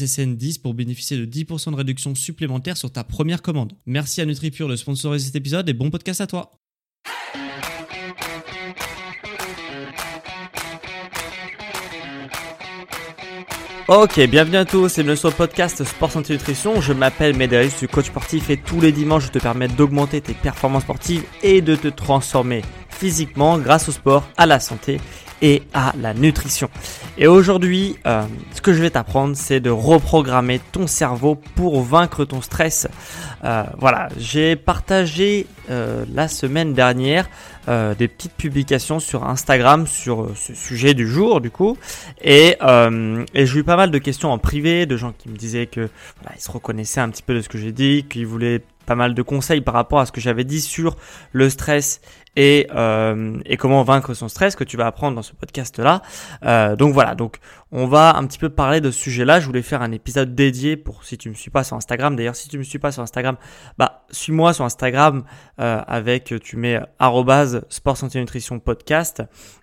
SSN10 pour bénéficier de 10% de réduction supplémentaire sur ta première commande. Merci à NutriPure de sponsoriser cet épisode et bon podcast à toi. Ok, bienvenue à tous et bienvenue podcast Sport Santé Nutrition. Je m'appelle Médéric, je suis coach sportif et tous les dimanches je te permets d'augmenter tes performances sportives et de te transformer physiquement grâce au sport, à la santé et à la nutrition. Et aujourd'hui, euh, ce que je vais t'apprendre, c'est de reprogrammer ton cerveau pour vaincre ton stress. Euh, voilà, j'ai partagé euh, la semaine dernière des petites publications sur Instagram sur ce sujet du jour, du coup, et, et j'ai eu pas mal de questions en privé de gens qui me disaient que voilà, ils se reconnaissaient un petit peu de ce que j'ai dit, qu'ils voulaient pas mal de conseils par rapport à ce que j'avais dit sur le stress et, euh, comment vaincre son stress que tu vas apprendre dans ce podcast là. Euh, donc voilà, donc on va un petit peu parler de ce sujet-là. Je voulais faire un épisode dédié pour si tu me suis pas sur Instagram. D'ailleurs, si tu me suis pas sur Instagram, bah suis-moi sur Instagram euh, avec tu mets sport santé nutrition podcast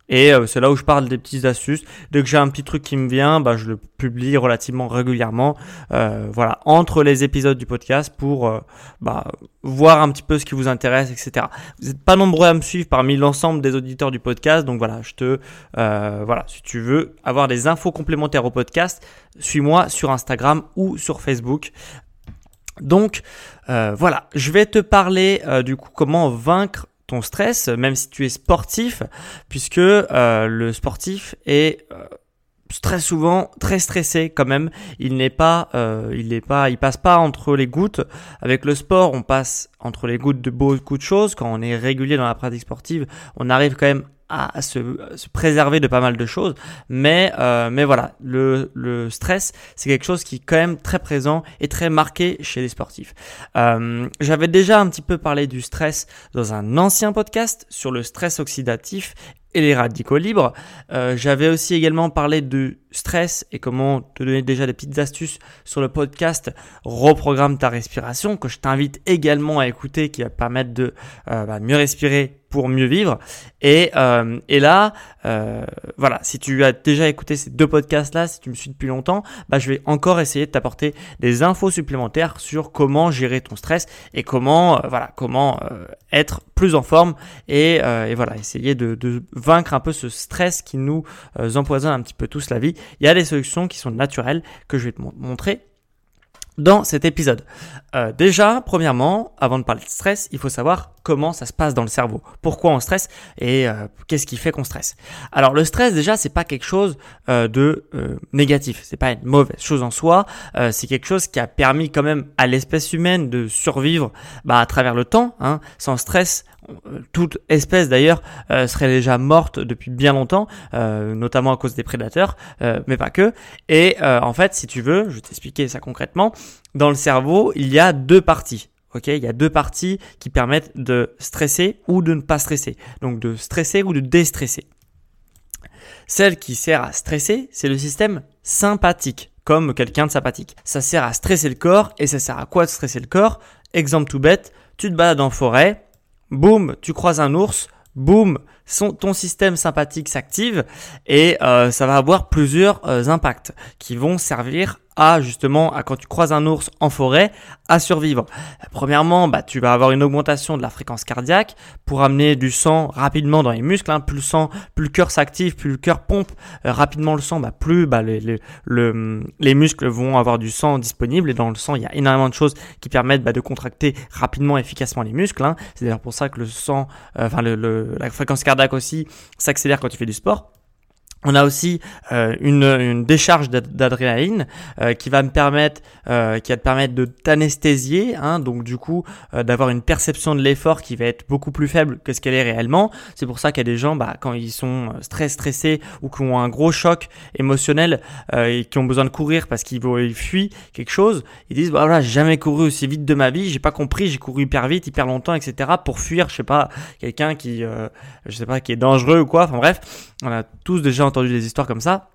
et euh, c'est là où je parle des petites astuces. Dès que j'ai un petit truc qui me vient, bah, je le publie relativement régulièrement. Euh, voilà, entre les épisodes du podcast pour euh, bah, voir un petit peu ce qui vous intéresse, etc. Vous n'êtes pas nombreux à me suivre parmi l'ensemble des auditeurs du podcast, donc voilà, je te voilà, si tu veux avoir des infos complémentaires au podcast, suis-moi sur Instagram ou sur Facebook. Donc voilà, je vais te parler du coup comment vaincre ton stress, même si tu es sportif, puisque euh, le sportif est euh, très souvent très stressé quand même. Il n'est pas, euh, il n'est pas, il passe pas entre les gouttes. Avec le sport, on passe entre les gouttes de beaucoup de choses. Quand on est régulier dans la pratique sportive, on arrive quand même à se, se, préserver de pas mal de choses. Mais, euh, mais voilà, le, le stress, c'est quelque chose qui est quand même très présent et très marqué chez les sportifs. Euh, J'avais déjà un petit peu parlé du stress dans un ancien podcast sur le stress oxydatif et les radicaux libres. Euh, J'avais aussi également parlé de stress et comment te donner déjà des petites astuces sur le podcast Reprogramme ta respiration que je t'invite également à écouter qui va permettre de euh, bah, mieux respirer mieux vivre. Et, euh, là, euh, voilà, si tu as déjà écouté ces deux podcasts-là, si tu me suis depuis longtemps, bah, je vais encore essayer de t'apporter des infos supplémentaires sur comment gérer ton stress et comment, euh, voilà, comment être plus en forme et, voilà, essayer de, vaincre un peu ce stress qui nous empoisonne un petit peu tous la vie. Il y a des solutions qui sont naturelles que je vais te montrer dans cet épisode. Déjà, premièrement, avant de parler de stress, il faut savoir comment ça se passe dans le cerveau. Pourquoi on stresse et euh, qu'est-ce qui fait qu'on stresse. Alors le stress déjà, c'est pas quelque chose euh, de euh, négatif, c'est pas une mauvaise chose en soi. Euh, c'est quelque chose qui a permis quand même à l'espèce humaine de survivre bah, à travers le temps. Hein. Sans stress, toute espèce d'ailleurs serait déjà morte depuis bien longtemps, notamment à cause des prédateurs, mais pas que. Et en fait, si tu veux, je vais t'expliquer ça concrètement. Dans le cerveau, il y a deux parties. Ok, il y a deux parties qui permettent de stresser ou de ne pas stresser. Donc de stresser ou de déstresser. Celle qui sert à stresser, c'est le système sympathique, comme quelqu'un de sympathique. Ça sert à stresser le corps et ça sert à quoi de stresser le corps? Exemple tout bête, tu te balades en forêt, boum, tu croises un ours, boum, ton système sympathique s'active et euh, ça va avoir plusieurs euh, impacts qui vont servir à justement à quand tu croises un ours en forêt à survivre. Premièrement, bah, tu vas avoir une augmentation de la fréquence cardiaque pour amener du sang rapidement dans les muscles. Hein. Plus le sang, plus le cœur s'active, plus le cœur pompe euh, rapidement le sang, bah, plus bah, les, les, les, muscles vont avoir du sang disponible. Et dans le sang, il y a énormément de choses qui permettent bah, de contracter rapidement, efficacement les muscles. Hein. C'est d'ailleurs pour ça que le sang, euh, enfin le, la fréquence cardiaque aussi s'accélère quand tu fais du sport. On a aussi euh, une, une, décharge d'adrénaline euh, qui va me permettre, euh, qui va te permettre de t'anesthésier, hein, donc du coup d'avoir une perception de l'effort qui va être beaucoup plus faible que ce qu'elle est réellement. C'est pour ça qu'il y a des gens, bah, quand ils sont très stressés ou qui ont un gros choc émotionnel et qui ont besoin de courir parce qu'ils fuient quelque chose, ils disent bah voilà j'ai jamais couru aussi vite de ma vie, j'ai pas compris, j'ai couru hyper vite, hyper longtemps, etc. pour fuir, je sais pas quelqu'un qui, je sais pas qui est dangereux ou quoi. Enfin bref, on a tous déjà entendu des histoires comme ça.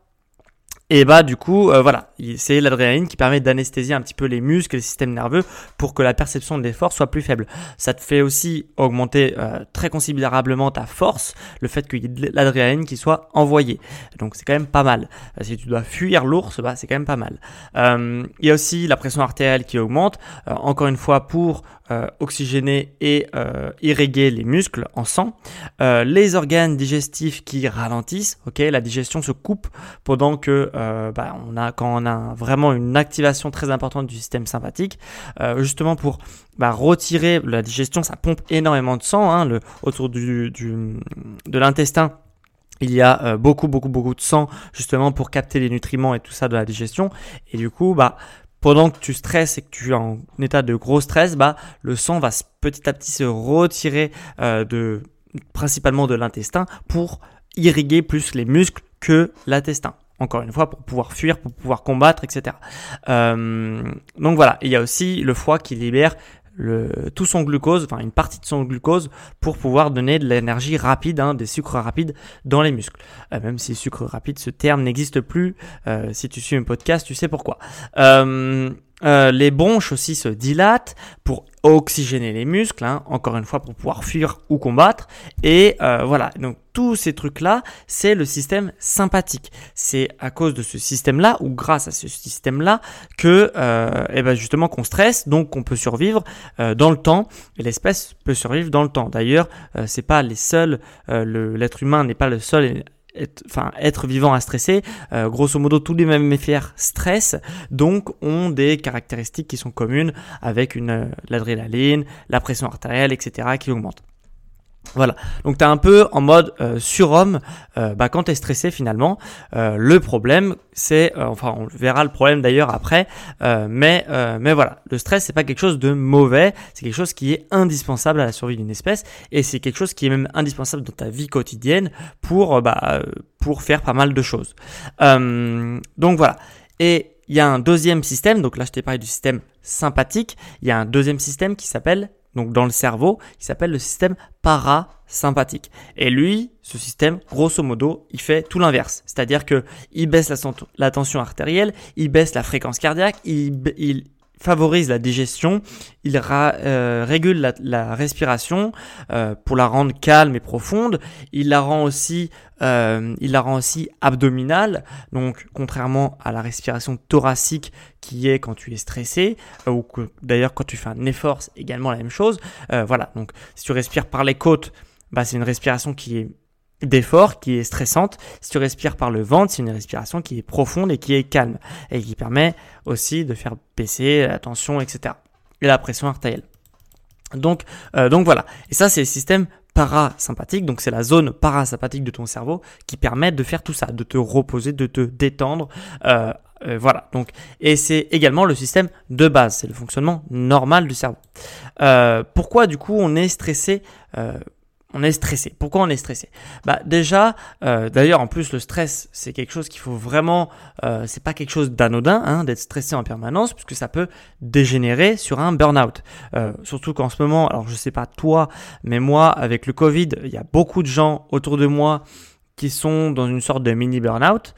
Et bah du coup, euh, voilà, c'est l'adrénaline qui permet d'anesthésier un petit peu les muscles les systèmes nerveux pour que la perception de l'effort soit plus faible. Ça te fait aussi augmenter euh, très considérablement ta force, le fait qu'il y ait de l'adrénaline qui soit envoyée. Donc c'est quand même pas mal. Euh, si tu dois fuir l'ours, bah, c'est quand même pas mal. il y a aussi la pression artérielle qui augmente, encore une fois pour oxygéner et irriguer les muscles en sang. les organes digestifs qui ralentissent, ok, la digestion se coupe pendant que euh, bah, on a, quand on a vraiment une activation très importante du système sympathique, euh, justement pour bah, retirer la digestion, ça pompe énormément de sang hein, autour de l'intestin. Il y a euh, beaucoup, beaucoup, beaucoup de sang justement pour capter les nutriments et tout ça de la digestion. Et du coup, bah, pendant que tu stresses et que tu es en état de gros stress, le sang va petit à petit se retirer principalement de l'intestin pour irriguer plus les muscles que l'intestin encore une fois, pour pouvoir fuir, pour pouvoir combattre, etc. Euh, donc voilà, il y a aussi le foie qui libère tout son glucose, enfin une partie de son glucose, pour pouvoir donner de l'énergie rapide, hein, des sucres rapides dans les muscles. Euh, même si sucre rapide, ce terme n'existe plus. Euh, si tu suis un podcast, tu sais pourquoi. Les bronches aussi se dilatent pour oxygéner les muscles, hein, encore une fois pour pouvoir fuir ou combattre. Et euh, voilà, donc tous ces trucs-là, c'est le système sympathique. C'est à cause de ce système-là, ou grâce à ce système-là, que euh, eh ben justement qu'on stresse, donc qu'on peut survivre euh, dans le temps, et l'espèce peut survivre dans le temps. D'ailleurs, euh, c'est pas les seuls, l'être humain n'est pas le seul être, enfin, être vivant à stresser, euh, grosso modo tous les mammifères stressent, donc ont des caractéristiques qui sont communes avec une euh, l'adrénaline, la pression artérielle, etc. qui augmente. Voilà, donc tu un peu en mode euh, surhomme euh, bah, quand tu es stressé finalement. Euh, le problème, c'est, euh, enfin on verra le problème d'ailleurs après, mais, mais voilà, le stress c'est pas quelque chose de mauvais, c'est quelque chose qui est indispensable à la survie d'une espèce. Et c'est quelque chose qui est même indispensable dans ta vie quotidienne pour, bah, pour faire pas mal de choses. donc voilà, et il y a un deuxième système, donc là je t'ai parlé du système sympathique, il y a un deuxième système qui s'appelle donc dans le cerveau, qui s'appelle le système parasympathique. Et lui, ce système, grosso modo, il fait tout l'inverse. C'est-à-dire que il baisse la, tension artérielle, il baisse la fréquence cardiaque, il, favorise la digestion, il euh, régule la, respiration euh, pour la rendre calme et profonde, il la rend aussi euh, il la rend aussi abdominale, donc contrairement à la respiration thoracique qui est quand tu es stressé, ou d'ailleurs quand tu fais un effort, c'est également la même chose. Voilà, donc si tu respires par les côtes, bah, c'est une respiration qui est d'effort, qui est stressante. Si tu respires par le ventre, c'est une respiration qui est profonde et qui est calme, et qui permet aussi de faire baisser la tension, etc. Et la pression artérielle. Donc, donc voilà. Et ça, c'est le système parasympathique, donc c'est la zone parasympathique de ton cerveau qui permet de faire tout ça, de te reposer, de te détendre. Euh, euh, voilà. Donc, et c'est également le système de base, c'est le fonctionnement normal du cerveau. Euh, pourquoi du coup on est stressé on est stressé. Pourquoi on est stressé? Bah déjà, euh, d'ailleurs en plus le stress c'est quelque chose qu'il faut vraiment, euh, c'est pas quelque chose d'anodin hein, d'être stressé en permanence puisque ça peut dégénérer sur un burn-out. Euh, surtout qu'en ce moment, alors je sais pas toi, mais moi avec le Covid, il y a beaucoup de gens autour de moi qui sont dans une sorte de mini burn-out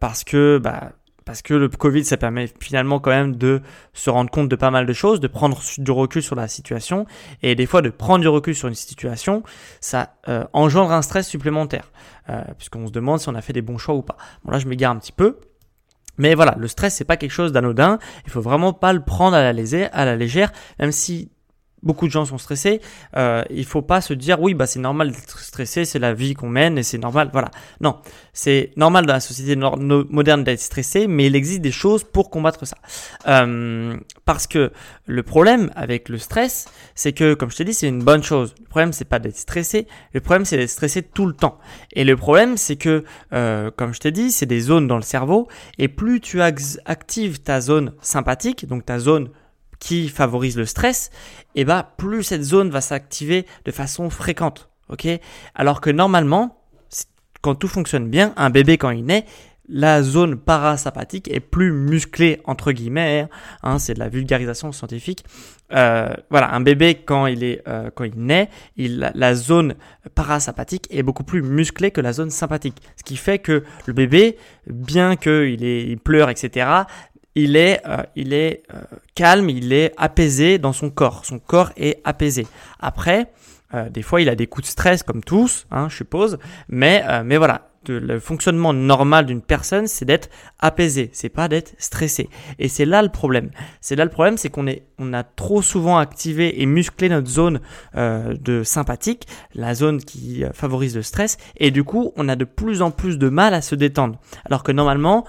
parce que bah parce que le Covid, ça permet finalement quand même de se rendre compte de pas mal de choses, de prendre du recul sur la situation, et des fois de prendre du recul sur une situation, ça euh, engendre un stress supplémentaire, euh, puisqu'on se demande si on a fait des bons choix ou pas. Bon là, je m'égare un petit peu, Mais voilà, le stress c'est pas quelque chose d'anodin. Il faut vraiment pas le prendre à la légère, à la légère, même si beaucoup de gens sont stressés, euh, il faut pas se dire oui bah c'est normal d'être stressé, c'est la vie qu'on mène et c'est normal. Voilà, non, c'est normal dans la société moderne d'être stressé, mais il existe des choses pour combattre ça. Euh, parce que le problème avec le stress, c'est que comme je t'ai dit, c'est une bonne chose. Le problème c'est pas d'être stressé, le problème c'est d'être stressé tout le temps. Et le problème c'est que euh, comme je t'ai dit, c'est des zones dans le cerveau et plus tu actives ta zone sympathique, donc ta zone qui favorise le stress, et eh bah ben, plus cette zone va s'activer de façon fréquente. Ok? Alors que normalement, quand tout fonctionne bien, un bébé quand il naît, la zone parasympathique est plus musclée entre guillemets. Hein, c'est de la vulgarisation scientifique. Euh, voilà, un bébé quand il est euh, quand il naît, il, la zone parasympathique est beaucoup plus musclée que la zone sympathique. Ce qui fait que le bébé, bien qu'il il pleure, etc., il est, euh, il est euh, calme, il est apaisé dans son corps. Son corps est apaisé. Après, euh, des fois, il a des coups de stress comme tous, hein, je suppose. Mais, mais voilà, le fonctionnement normal d'une personne, c'est d'être apaisé, c'est pas d'être stressé. Et c'est là le problème. C'est là le problème, c'est qu'on est, on a trop souvent activé et musclé notre zone de sympathique, la zone qui favorise le stress, et du coup, on a de plus en plus de mal à se détendre. Alors que normalement,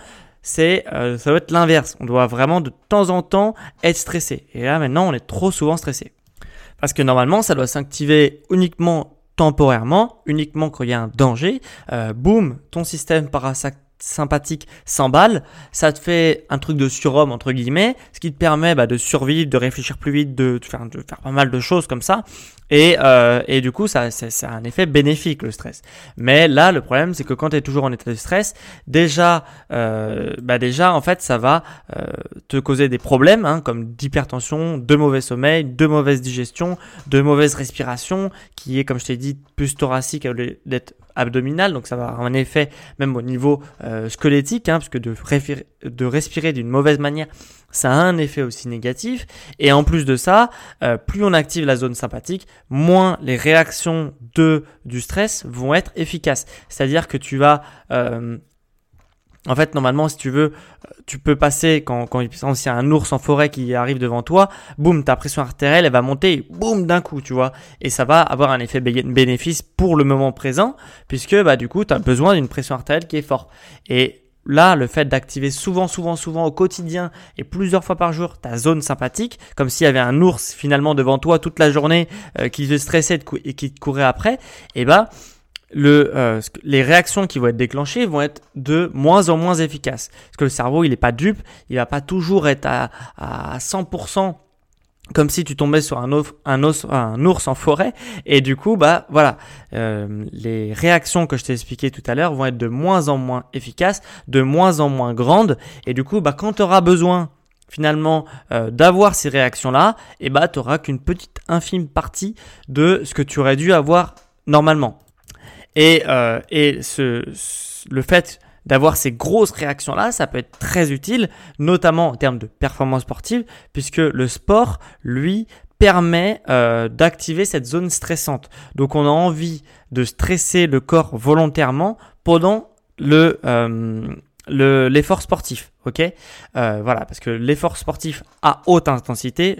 c'est euh, ça doit être l'inverse. On doit vraiment de temps en temps être stressé. Et là maintenant, on est trop souvent stressé. Parce que normalement, ça doit s'activer uniquement temporairement, uniquement quand il y a un danger. Euh, boum, ton système parasympathique s'emballe, ça te fait un truc de surhomme entre guillemets, ce qui te permet bah, de survivre, de réfléchir plus vite, de, faire, de faire pas mal de choses comme ça. Et, euh, et du coup, ça, ça, ça, a un effet bénéfique, le stress. Mais là, le problème, c'est que quand tu es toujours en état de stress, déjà, euh, bah déjà, en fait, ça va euh, te causer des problèmes, hein, comme d'hypertension, de mauvais sommeil, de mauvaise digestion, de mauvaise respiration, qui est, comme je t'ai dit, plus thoracique d'être abdominal, donc ça va avoir un effet même au niveau euh, squelettique, hein, parce que de, de respirer d'une mauvaise manière, ça a un effet aussi négatif. Et en plus de ça, euh, plus on active la zone sympathique, moins les réactions de du stress vont être efficaces. C'est-à-dire que tu vas euh, en fait, normalement, si tu veux, tu peux passer quand, quand il y a un ours en forêt qui arrive devant toi, boum, ta pression artérielle, elle va monter, boum, d'un coup, tu vois. Et ça va avoir un effet bénéfice pour le moment présent, puisque, bah, du coup, tu as besoin d'une pression artérielle qui est forte. Et là, le fait d'activer souvent, souvent, souvent au quotidien et plusieurs fois par jour ta zone sympathique, comme s'il y avait un ours finalement devant toi toute la journée euh, qui te stressait et qui te courait après, eh le, euh, les réactions qui vont être déclenchées vont être de moins en moins efficaces. Parce que le cerveau, il n'est pas dupe, il va pas toujours être à, à 100% comme si tu tombais sur un, un, un, ours en forêt. Et du coup bah voilà. Euh, les réactions que je t'ai expliquées tout à l'heure vont être de moins en moins efficaces de moins en moins grandes. Et du coup bah quand tu auras besoin finalement euh, d'avoir ces réactions là et bah tu qu'une petite infime partie de ce que tu aurais dû avoir normalement. Et, euh, et ce, le fait d'avoir ces grosses réactions-là, ça peut être très utile, notamment en termes de performance sportive, puisque le sport, lui, permet euh, d'activer cette zone stressante. Donc on a envie de stresser le corps volontairement pendant le euh, l'effort sportif, ok? Euh, Voilà, parce que l'effort sportif à haute intensité,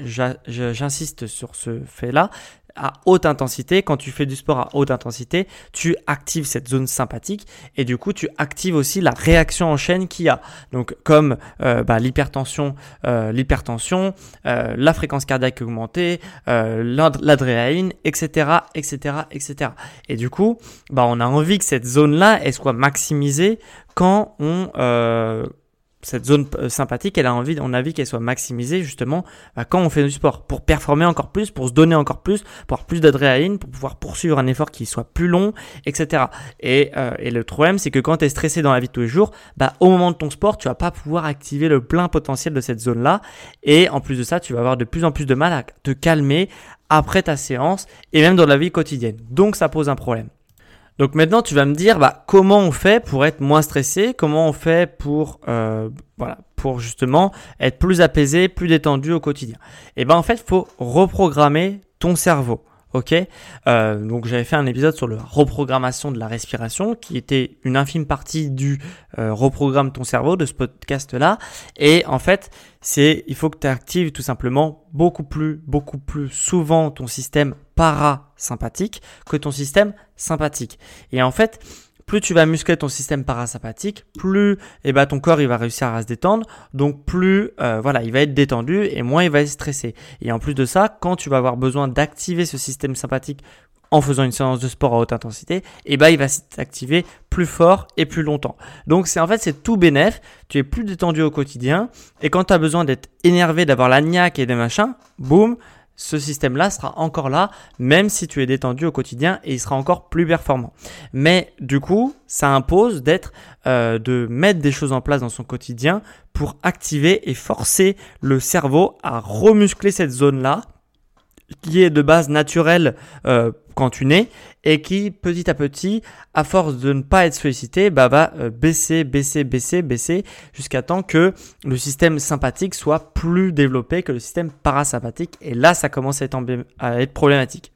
j'insiste sur ce fait-là, à haute intensité, quand tu fais du sport à haute intensité, tu actives cette zone sympathique et du coup tu actives aussi la réaction en chaîne qu'il y a. Donc comme euh, bah, l'hypertension, euh, l'hypertension, euh, la fréquence cardiaque augmentée, l'adrénaline, etc., etc., etc. Et du coup, bah, on a envie que cette zone-là elle soit maximisée quand on cette zone euh, sympathique, elle a envie, on a envie qu'elle soit maximisée justement bah, quand on fait du sport, pour performer encore plus, pour se donner encore plus, pour avoir plus d'adrénaline, pour pouvoir poursuivre un effort qui soit plus long, etc. Et, euh, et le problème, c'est que quand tu es stressé dans la vie de tous les jours, bah, au moment de ton sport, tu vas pas pouvoir activer le plein potentiel de cette zone-là. Et en plus de ça, tu vas avoir de plus en plus de mal à te calmer après ta séance et même dans la vie quotidienne. Donc ça pose un problème. Donc maintenant, tu vas me dire, bah, comment on fait pour être moins stressé? Comment on fait pour, euh, voilà, pour justement être plus apaisé, plus détendu au quotidien? Et eh ben en fait, il faut reprogrammer ton cerveau. Ok, euh, donc j'avais fait un épisode sur la reprogrammation de la respiration, qui était une infime partie du euh, reprogramme ton cerveau de ce podcast-là. Et en fait, c'est il faut que tu actives tout simplement beaucoup plus, beaucoup plus souvent ton système parasympathique que ton système sympathique. Et en fait, plus tu vas muscler ton système parasympathique, plus eh ben, ton corps il va réussir à se détendre, donc plus euh, voilà, il va être détendu et moins il va être stressé. Et en plus de ça, quand tu vas avoir besoin d'activer ce système sympathique en faisant une séance de sport à haute intensité, eh ben il va s'activer plus fort et plus longtemps. Donc c'est en fait c'est tout bénéf, tu es plus détendu au quotidien et quand tu as besoin d'être énervé, d'avoir la niaque et des machins, boum, ce système-là sera encore là, même si tu es détendu au quotidien et il sera encore plus performant. Mais du coup, ça impose d'être, euh, de mettre des choses en place dans son quotidien pour activer et forcer le cerveau à remuscler cette zone-là qui est de base naturelle euh, quand tu nais et qui petit à petit, à force de ne pas être sollicité, bah, va euh, baisser, baisser, baisser, baisser jusqu'à temps que le système sympathique soit plus développé que le système parasympathique. Et là, ça commence à être, problématique.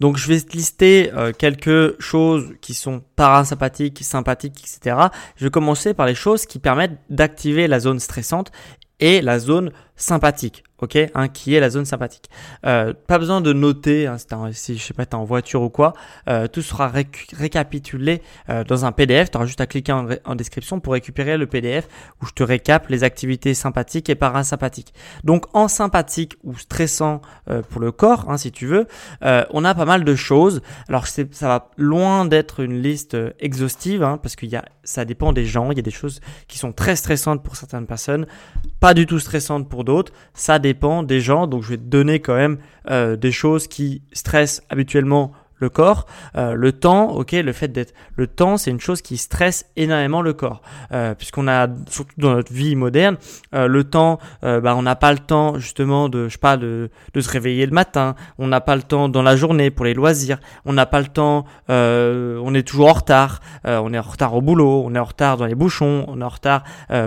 Donc je vais te lister euh, quelques choses qui sont parasympathiques, sympathiques, etc. Je vais commencer par les choses qui permettent d'activer la zone stressante et la zone sympathique ok, hein, qui est la zone sympathique. Euh, pas besoin de noter, hein, si, je sais pas, es en voiture ou quoi, euh, tout sera récapitulé euh, dans un PDF. Tu auras juste à cliquer en, description pour récupérer le PDF où je te récap les activités sympathiques et parasympathiques. Donc en sympathique ou stressant pour le corps, hein, si tu veux, on a pas mal de choses. Alors ça va loin d'être une liste exhaustive, hein, parce que y a, ça dépend des gens. Il y a des choses qui sont très stressantes pour certaines personnes, pas du tout stressantes pour d'autres. Ça dépend des gens, donc je vais te donner quand même euh, des choses qui stressent habituellement le corps. Euh, le temps, ok, le fait d'être le temps, c'est une chose qui stresse énormément le corps, euh, puisqu'on a surtout dans notre vie moderne, euh, le temps, bah, on n'a pas le temps justement de, je sais pas, de, de se réveiller le matin. On n'a pas le temps dans la journée pour les loisirs. On n'a pas le temps. On est toujours en retard. on est en retard au boulot. On est en retard dans les bouchons. On est en retard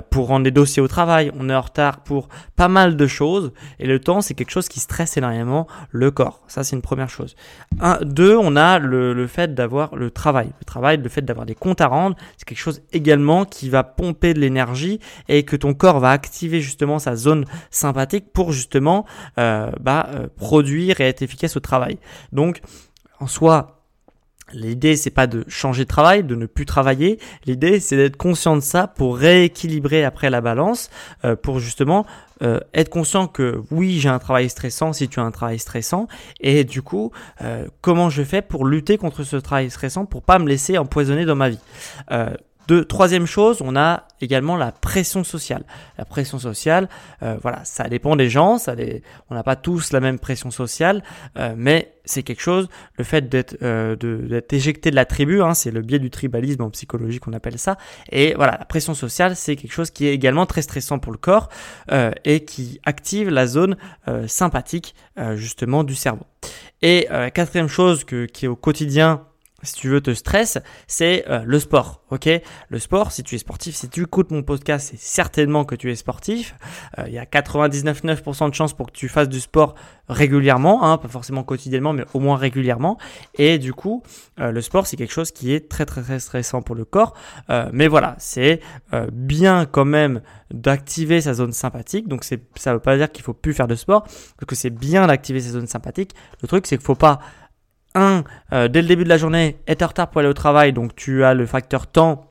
pour rendre des dossiers au travail. On est en retard pour pas mal de choses. Et le temps, c'est quelque chose qui stresse énormément le corps. Ça, c'est une première chose. Un, deux, on a le, fait d'avoir le travail. Le travail, le fait d'avoir des comptes à rendre, c'est quelque chose également qui va pomper de l'énergie et que ton corps va activer justement sa zone sympathique pour justement euh, bah, euh, produire et être efficace au travail. Donc, en soi, L'idée, c'est pas de changer de travail, de ne plus travailler. L'idée, c'est d'être conscient de ça pour rééquilibrer après la balance, euh, pour justement euh, être conscient que oui, j'ai un travail stressant si tu as un travail stressant, et du coup, euh, comment je fais pour lutter contre ce travail stressant pour pas me laisser empoisonner dans ma vie? De, troisième chose, on a également la pression sociale. La pression sociale, euh, voilà, ça dépend des gens, ça on n'a pas tous la même pression sociale, euh, mais c'est quelque chose, le fait d'être euh, éjecté de la tribu, hein, c'est le biais du tribalisme en psychologie qu'on appelle ça, et voilà, la pression sociale, c'est quelque chose qui est également très stressant pour le corps et qui active la zone sympathique justement du cerveau. Et quatrième chose qui est au quotidien si tu veux te stress, c'est euh, le sport. Ok, le sport. Si tu es sportif, si tu écoutes mon podcast, c'est certainement que tu es sportif. Euh, il y a 99,9% de chances pour que tu fasses du sport régulièrement, hein, pas forcément quotidiennement, mais au moins régulièrement. Et du coup, euh, le sport, c'est quelque chose qui est très très très stressant pour le corps. mais voilà, c'est bien quand même d'activer sa zone sympathique. Donc c'est, ça veut pas dire qu'il faut plus faire de sport, parce que c'est bien d'activer sa zone sympathique. Le truc, c'est qu'il faut pas euh, dès le début de la journée, être en retard pour aller au travail, donc tu as le facteur temps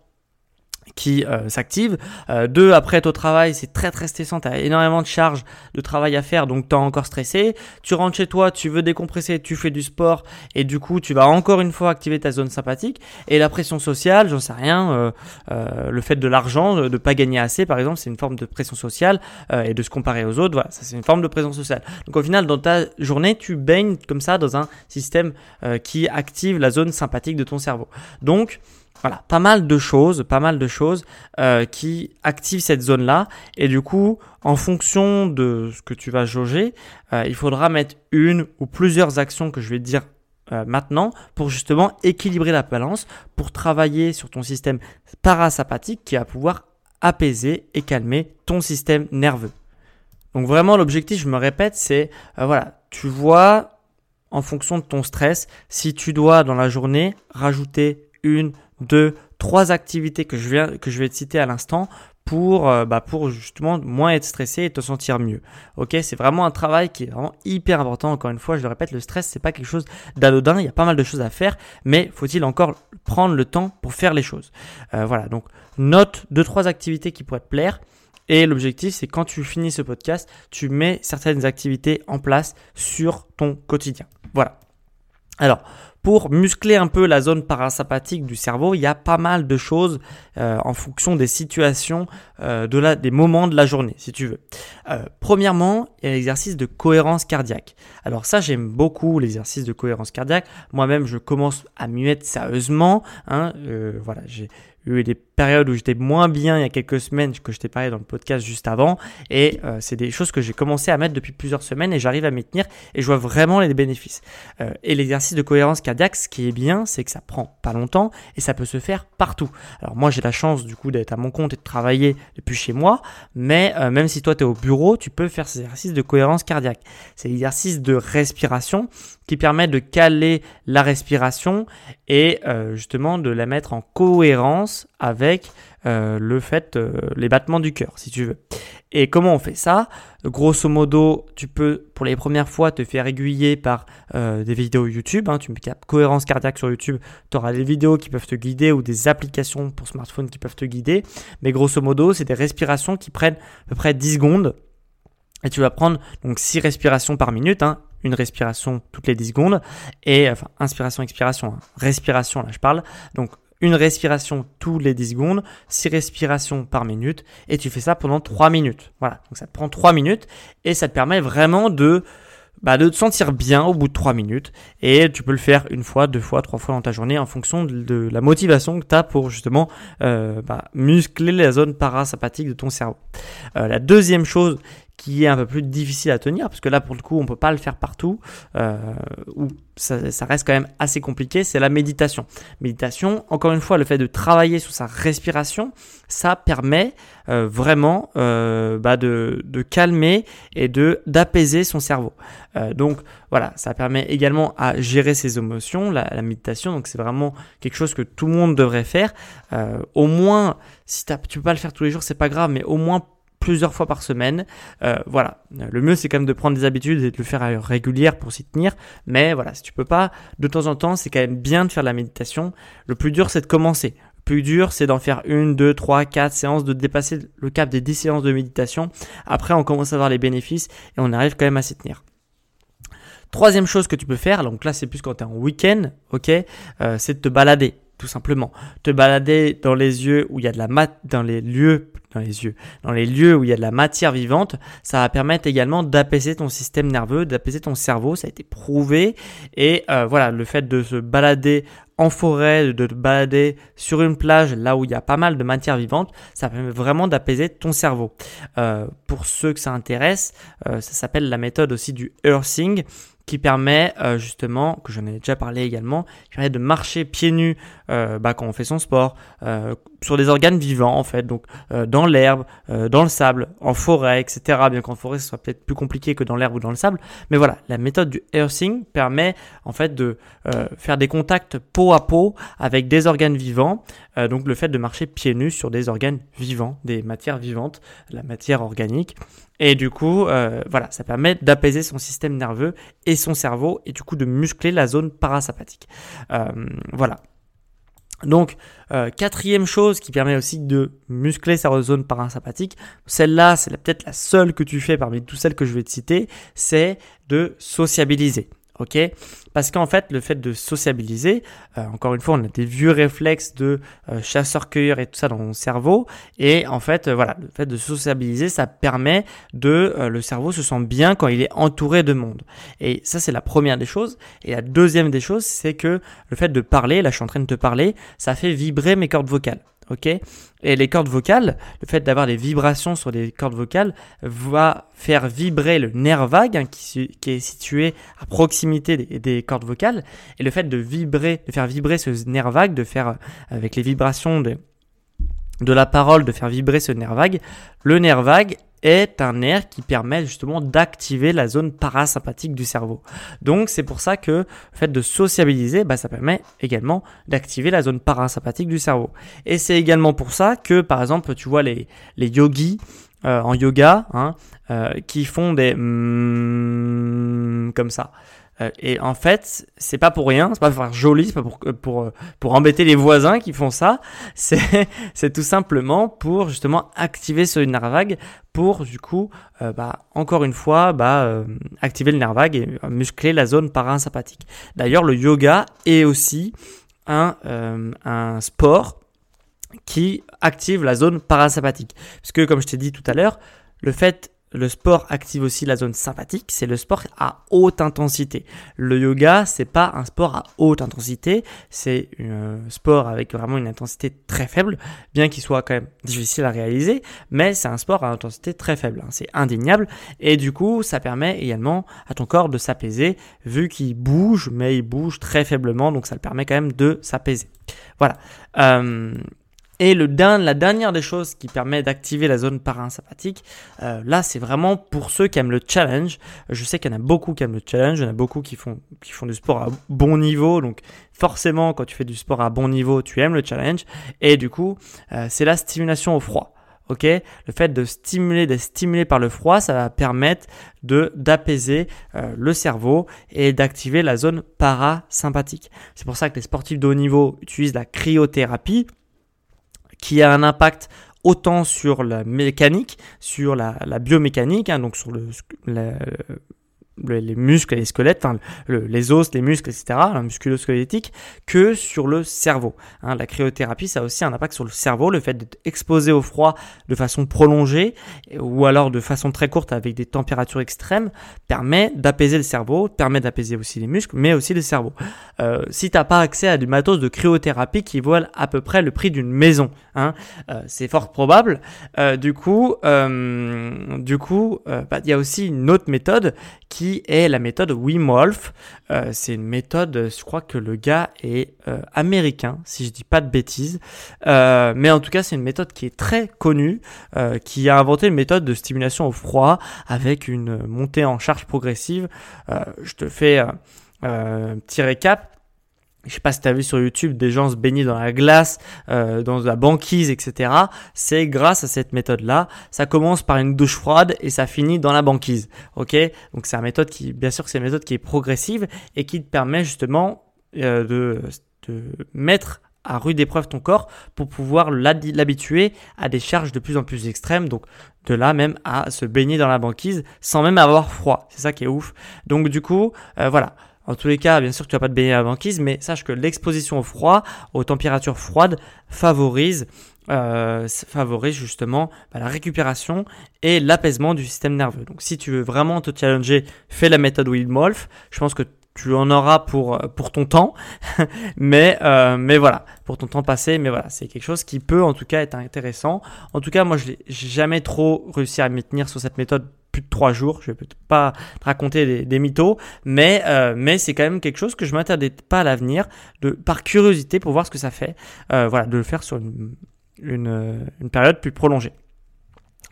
qui euh, s'active. Euh, deux, après être au travail, c'est très très stressant, tu as énormément de charges de travail à faire, donc tu es encore stressé. Tu rentres chez toi, tu veux décompresser, tu fais du sport, et du coup tu vas encore une fois activer ta zone sympathique. Et la pression sociale, j'en sais rien, euh, le fait de l'argent, de ne pas gagner assez par exemple, c'est une forme de pression sociale, et de se comparer aux autres, voilà, ça c'est une forme de pression sociale. Donc au final, dans ta journée, tu baignes comme ça dans un système qui active la zone sympathique de ton cerveau. Donc, voilà, pas mal de choses, pas mal de choses euh, qui activent cette zone-là. Et du coup, en fonction de ce que tu vas jauger, euh, il faudra mettre une ou plusieurs actions que je vais te dire euh, maintenant pour justement équilibrer la balance, pour travailler sur ton système parasympathique qui va pouvoir apaiser et calmer ton système nerveux. Donc vraiment l'objectif, je me répète, c'est voilà, tu vois en fonction de ton stress. Si tu dois dans la journée rajouter une, deux, trois activités que je, viens, que je vais te citer à l'instant pour, euh, bah pour justement moins être stressé et te sentir mieux. Ok, c'est vraiment un travail qui est vraiment hyper important. Encore une fois, je le répète, le stress c'est pas quelque chose d'anodin. Il y a pas mal de choses à faire, mais faut-il encore prendre le temps pour faire les choses? Euh, voilà, donc note deux trois activités qui pourraient te plaire. Et l'objectif, c'est quand tu finis ce podcast, tu mets certaines activités en place sur ton quotidien. Voilà. Alors, pour muscler un peu la zone parasympathique du cerveau, il y a pas mal de choses euh, en fonction des situations, euh, de la, des moments de la journée, si tu veux. Euh, premièrement, il y a l'exercice de cohérence cardiaque. Alors ça, j'aime beaucoup l'exercice de cohérence cardiaque. Moi-même, je commence à m'y sérieusement. Hein. voilà, j'ai eu des périodes où j'étais moins bien il y a quelques semaines que je t'ai parlé dans le podcast juste avant et euh, c'est des choses que j'ai commencé à mettre depuis plusieurs semaines et j'arrive à m'y tenir et je vois vraiment les bénéfices. Euh, et l'exercice de cohérence cardiaque, ce qui est bien, c'est que ça prend pas longtemps et ça peut se faire partout. Alors moi j'ai la chance du coup d'être à mon compte et de travailler depuis chez moi, mais euh, même si toi tu es au bureau, tu peux faire ces exercices de cohérence cardiaque. C'est l'exercice de respiration qui permet de caler la respiration et justement de la mettre en cohérence avec euh, le fait, euh, les battements du cœur, si tu veux. Et comment on fait ça? Grosso modo, tu peux, pour les premières fois, te faire aiguiller par euh, des vidéos YouTube. Hein. tu mets cohérence cardiaque sur YouTube, tu auras des vidéos qui peuvent te guider ou des applications pour smartphone qui peuvent te guider. Mais grosso modo, c'est des respirations qui prennent à peu près 10 secondes. Et tu vas prendre donc 6 respirations par minute, hein. une respiration toutes les 10 secondes, et enfin inspiration, expiration, hein. respiration là je parle, donc une respiration tous les 10 secondes, 6 respirations par minute, et tu fais ça pendant 3 minutes. Voilà, donc ça te prend 3 minutes, et ça te permet vraiment de, bah, de te sentir bien au bout de 3 minutes, et tu peux le faire une fois, deux fois, trois fois dans ta journée en fonction de, la motivation que tu as pour justement euh, bah, muscler la zone parasympathique de ton cerveau. Euh, la deuxième chose qui est un peu plus difficile à tenir, parce que là, pour le coup, on peut pas le faire partout, euh, ou ça, ça, reste quand même assez compliqué, c'est la méditation. Méditation, encore une fois, le fait de travailler sur sa respiration, ça permet euh, vraiment euh, bah de, de, calmer et de d'apaiser son cerveau. Euh, donc voilà, ça permet également à gérer ses émotions, la, la méditation. Donc c'est vraiment quelque chose que tout le monde devrait faire. Euh, au moins, si tu peux pas le faire tous les jours, c'est pas grave, mais au moins plusieurs fois par semaine. Euh, voilà, le mieux c'est quand même de prendre des habitudes et de le faire à régulière pour s'y tenir. Mais voilà, si tu peux pas, de temps en temps, c'est quand même bien de faire la méditation. Le plus dur c'est de commencer. Le plus dur c'est d'en faire une, deux, trois, quatre séances, de dépasser le cap des 10 séances de méditation. Après on commence à voir les bénéfices et on arrive quand même à s'y tenir. Troisième chose que tu peux faire, donc là c'est plus quand tu es en week-end, ok, euh, c'est de te balader tout simplement. Te balader dans les yeux où il y a de la mat dans les lieux dans les yeux, dans les lieux où il y a de la matière vivante, ça va permettre également d'apaiser ton système nerveux, d'apaiser ton cerveau, ça a été prouvé et euh, voilà, le fait de se balader en forêt, de te balader sur une plage là où il y a pas mal de matière vivante, ça permet vraiment d'apaiser ton cerveau. Euh, pour ceux que ça intéresse, euh, ça s'appelle la méthode aussi du earthing qui permet euh, justement, que j'en ai déjà parlé également, qui permet de marcher pieds nus euh, bah, quand on fait son sport, euh, sur des organes vivants en fait, donc dans l'herbe, dans le sable, en forêt, etc. Bien qu'en forêt ce soit peut-être plus compliqué que dans l'herbe ou dans le sable, mais voilà, la méthode du earthing permet en fait de faire des contacts peau à peau avec des organes vivants, donc le fait de marcher pieds nus sur des organes vivants, des matières vivantes, la matière organique. Et du coup, euh, voilà, ça permet d'apaiser son système nerveux et son cerveau et du coup de muscler la zone parasympathique. Euh, voilà. Donc, euh, quatrième chose qui permet aussi de muscler sa zone parasympathique, celle-là, c'est peut-être la seule que tu fais parmi toutes celles que je vais te citer, c'est de sociabiliser ok? Parce qu'en fait, le fait de sociabiliser, euh, encore une fois, on a des vieux réflexes de euh, chasseur-cueilleur et tout ça dans mon cerveau, et en fait, euh, voilà, le fait de sociabiliser, ça permet de, le cerveau se sent bien quand il est entouré de monde. Et ça, c'est la première des choses. Et la deuxième des choses, c'est que le fait de parler, là, je suis en train de te parler, ça fait vibrer mes cordes vocales ok? Et les cordes vocales, le fait d'avoir des vibrations sur les cordes vocales va faire vibrer le nerf vague hein, qui, est situé à proximité des, cordes vocales. Et le fait de vibrer, de faire vibrer ce nerf vague, de faire avec les vibrations de la parole, de faire vibrer ce nerf vague, le nerf vague est un nerf qui permet justement d'activer la zone parasympathique du cerveau. Donc c'est pour ça que le fait de sociabiliser, bah, ça permet également d'activer la zone parasympathique du cerveau. Et c'est également pour ça que par exemple tu vois les, yogis euh, en yoga hein, euh, qui font des mm, comme ça. Euh, et en fait, c'est pas pour rien, c'est pas pour faire joli, c'est pas pour, pour, pour embêter les voisins qui font ça. C'est, c'est tout simplement pour justement activer ce nerf vague pour du coup, bah, encore une fois, bah, activer le nerf vague et muscler la zone parasympathique. D'ailleurs, le yoga est aussi un, un sport qui active la zone parasympathique. Parce que comme je t'ai dit tout à l'heure, le fait le sport active aussi la zone sympathique, c'est le sport à haute intensité. Le yoga, c'est pas un sport à haute intensité, c'est un sport avec vraiment une intensité très faible, bien qu'il soit quand même difficile à réaliser, mais c'est un sport à intensité très faible, hein. c'est indéniable, et du coup, ça permet également à ton corps de s'apaiser, vu qu'il bouge, mais il bouge très faiblement, donc ça le permet quand même de s'apaiser. Voilà. Euh, et le la dernière des choses qui permet d'activer la zone parasympathique, euh, là c'est vraiment pour ceux qui aiment le challenge. Je sais qu'il y en a beaucoup qui aiment le challenge, il y en a beaucoup qui font, qui font du sport à bon niveau. Donc forcément quand tu fais du sport à bon niveau, tu aimes le challenge. Et du coup, euh, c'est la stimulation au froid. Ok, le fait de stimuler, d'être stimulé par le froid, ça va permettre de d'apaiser euh, le cerveau et d'activer la zone parasympathique. C'est pour ça que les sportifs de haut niveau utilisent la cryothérapie qui a un impact autant sur la mécanique, sur la, biomécanique, hein, donc sur le, les muscles et les squelettes, les os, les muscles, etc., la musculo-squelettique, que sur le cerveau. Hein, la cryothérapie, ça a aussi un impact sur le cerveau, le fait d'être exposé au froid de façon prolongée ou alors de façon très courte avec des températures extrêmes permet d'apaiser le cerveau, permet d'apaiser aussi les muscles, mais aussi le cerveau. Euh, si t'as pas accès à du matos de cryothérapie qui vaut à peu près le prix d'une maison, hein, euh, c'est fort probable. Euh, du coup, euh, du coup, bah, il y a aussi une autre méthode qui est la méthode Wim Hof. C'est une méthode, je crois que le gars est américain, si je dis pas de bêtises. Mais en tout cas, c'est une méthode qui est très connue, qui a inventé une méthode de stimulation au froid avec une montée en charge progressive. je te fais un petit récap je sais pas si tu as vu sur YouTube des gens se baigner dans la glace, euh, dans la banquise, etc. C'est grâce à cette méthode-là. Ça commence par une douche froide et ça finit dans la banquise. Ok? Donc c'est une méthode qui, bien sûr, c'est une méthode qui est progressive et qui te permet justement euh, de, de mettre à rude épreuve ton corps pour pouvoir l'habituer à des charges de plus en plus extrêmes. Donc de là même à se baigner dans la banquise sans même avoir froid. C'est ça qui est ouf. Donc du coup, euh, voilà. En tous les cas, bien sûr, tu vas pas te baigner à la banquise, mais sache que l'exposition au froid, aux températures froides, favorise euh, favorise justement bah, la récupération et l'apaisement du système nerveux. Donc si tu veux vraiment te challenger, fais la méthode Wim Hof. Je pense que tu en auras pour pour ton temps, mais euh, mais voilà, pour ton temps passé. Mais voilà, c'est quelque chose qui peut en tout cas être intéressant. En tout cas, moi, je n'ai jamais trop réussi à m'y tenir sur cette méthode plus de trois jours. Je vais peut-être pas te raconter des, mythos, mais, euh, mais c'est quand même quelque chose que je m'interdis pas à l'avenir, de par curiosité pour voir ce que ça fait, euh, voilà, de le faire sur une, une période plus prolongée.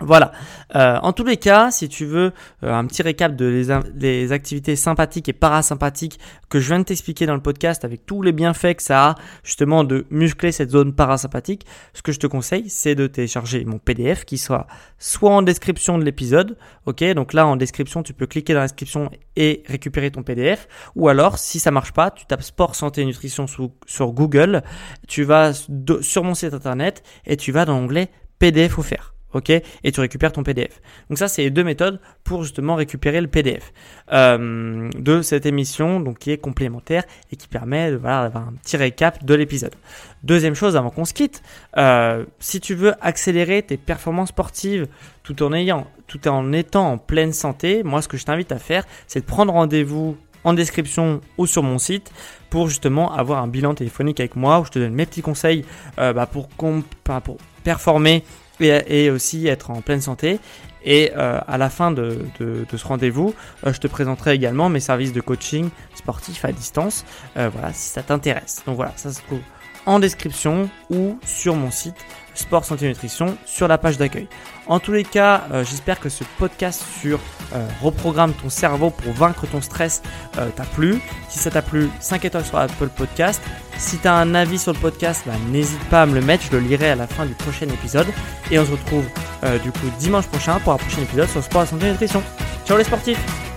Voilà. Euh, en tous les cas, si tu veux euh, un petit récap de les, activités sympathiques et parasympathiques que je viens de t'expliquer dans le podcast avec tous les bienfaits que ça a justement de muscler cette zone parasympathique, ce que je te conseille, c'est de télécharger mon PDF qui soit soit en description de l'épisode, ok Donc là, en description, tu peux cliquer dans la description et récupérer ton PDF, ou alors si ça marche pas, tu tapes sport, santé et nutrition sur, sur Google, tu vas sur mon site internet et tu vas dans l'onglet PDF offert ok Et tu récupères ton PDF. Donc ça, c'est les deux méthodes pour justement récupérer le PDF euh, de cette émission, donc qui est complémentaire et qui permet d'avoir un petit récap de l'épisode. Deuxième chose, avant qu'on se quitte, euh, si tu veux accélérer tes performances sportives tout en étant en pleine santé, moi, ce que je t'invite à faire, c'est de prendre rendez-vous en description ou sur mon site pour justement avoir un bilan téléphonique avec moi où je te donne mes petits conseils euh, bah, pour performer et, aussi être en pleine santé. Et euh, à la fin de, ce rendez-vous, euh, je te présenterai également mes services de coaching sportif à distance. Euh, voilà, si ça t'intéresse. Donc voilà, ça se trouve en description ou sur mon site sport, santé, nutrition sur la page d'accueil. En tous les cas, euh, j'espère que ce podcast sur euh, reprogramme ton cerveau pour vaincre ton stress euh, t'a plu. Si ça t'a plu, 5 étoiles sur Apple Podcast. Si tu as un avis sur le podcast, bah, n'hésite pas à me le mettre, je le lirai à la fin du prochain épisode. Et on se retrouve du coup dimanche prochain pour un prochain épisode sur sport, santé, nutrition. Ciao les sportifs